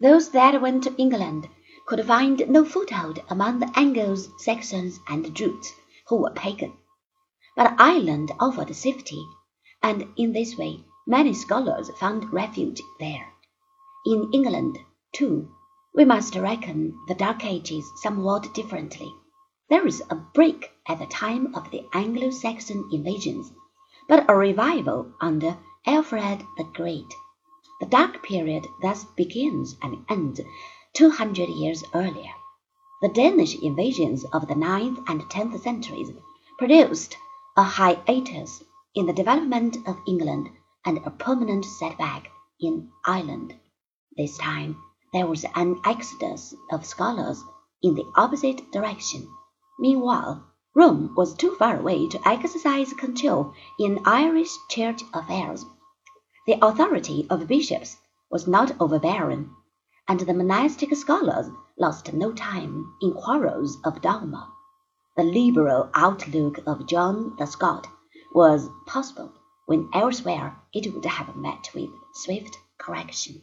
Those that went to England could find no foothold among the Angles, Saxons, and Jutes, who were pagan. But Ireland offered safety, and in this way many scholars found refuge there. In England, too, we must reckon the Dark Ages somewhat differently. There is a break at the time of the Anglo-Saxon invasions, but a revival under Alfred the Great. The Dark Period thus begins and ends two hundred years earlier. The Danish invasions of the ninth and tenth centuries produced a hiatus in the development of England and a permanent setback in Ireland. This time there was an exodus of scholars in the opposite direction. Meanwhile, Rome was too far away to exercise control in Irish church affairs. The authority of bishops was not overbearing, and the monastic scholars lost no time in quarrels of dogma. The liberal outlook of John the Scot was possible when elsewhere it would have met with swift correction.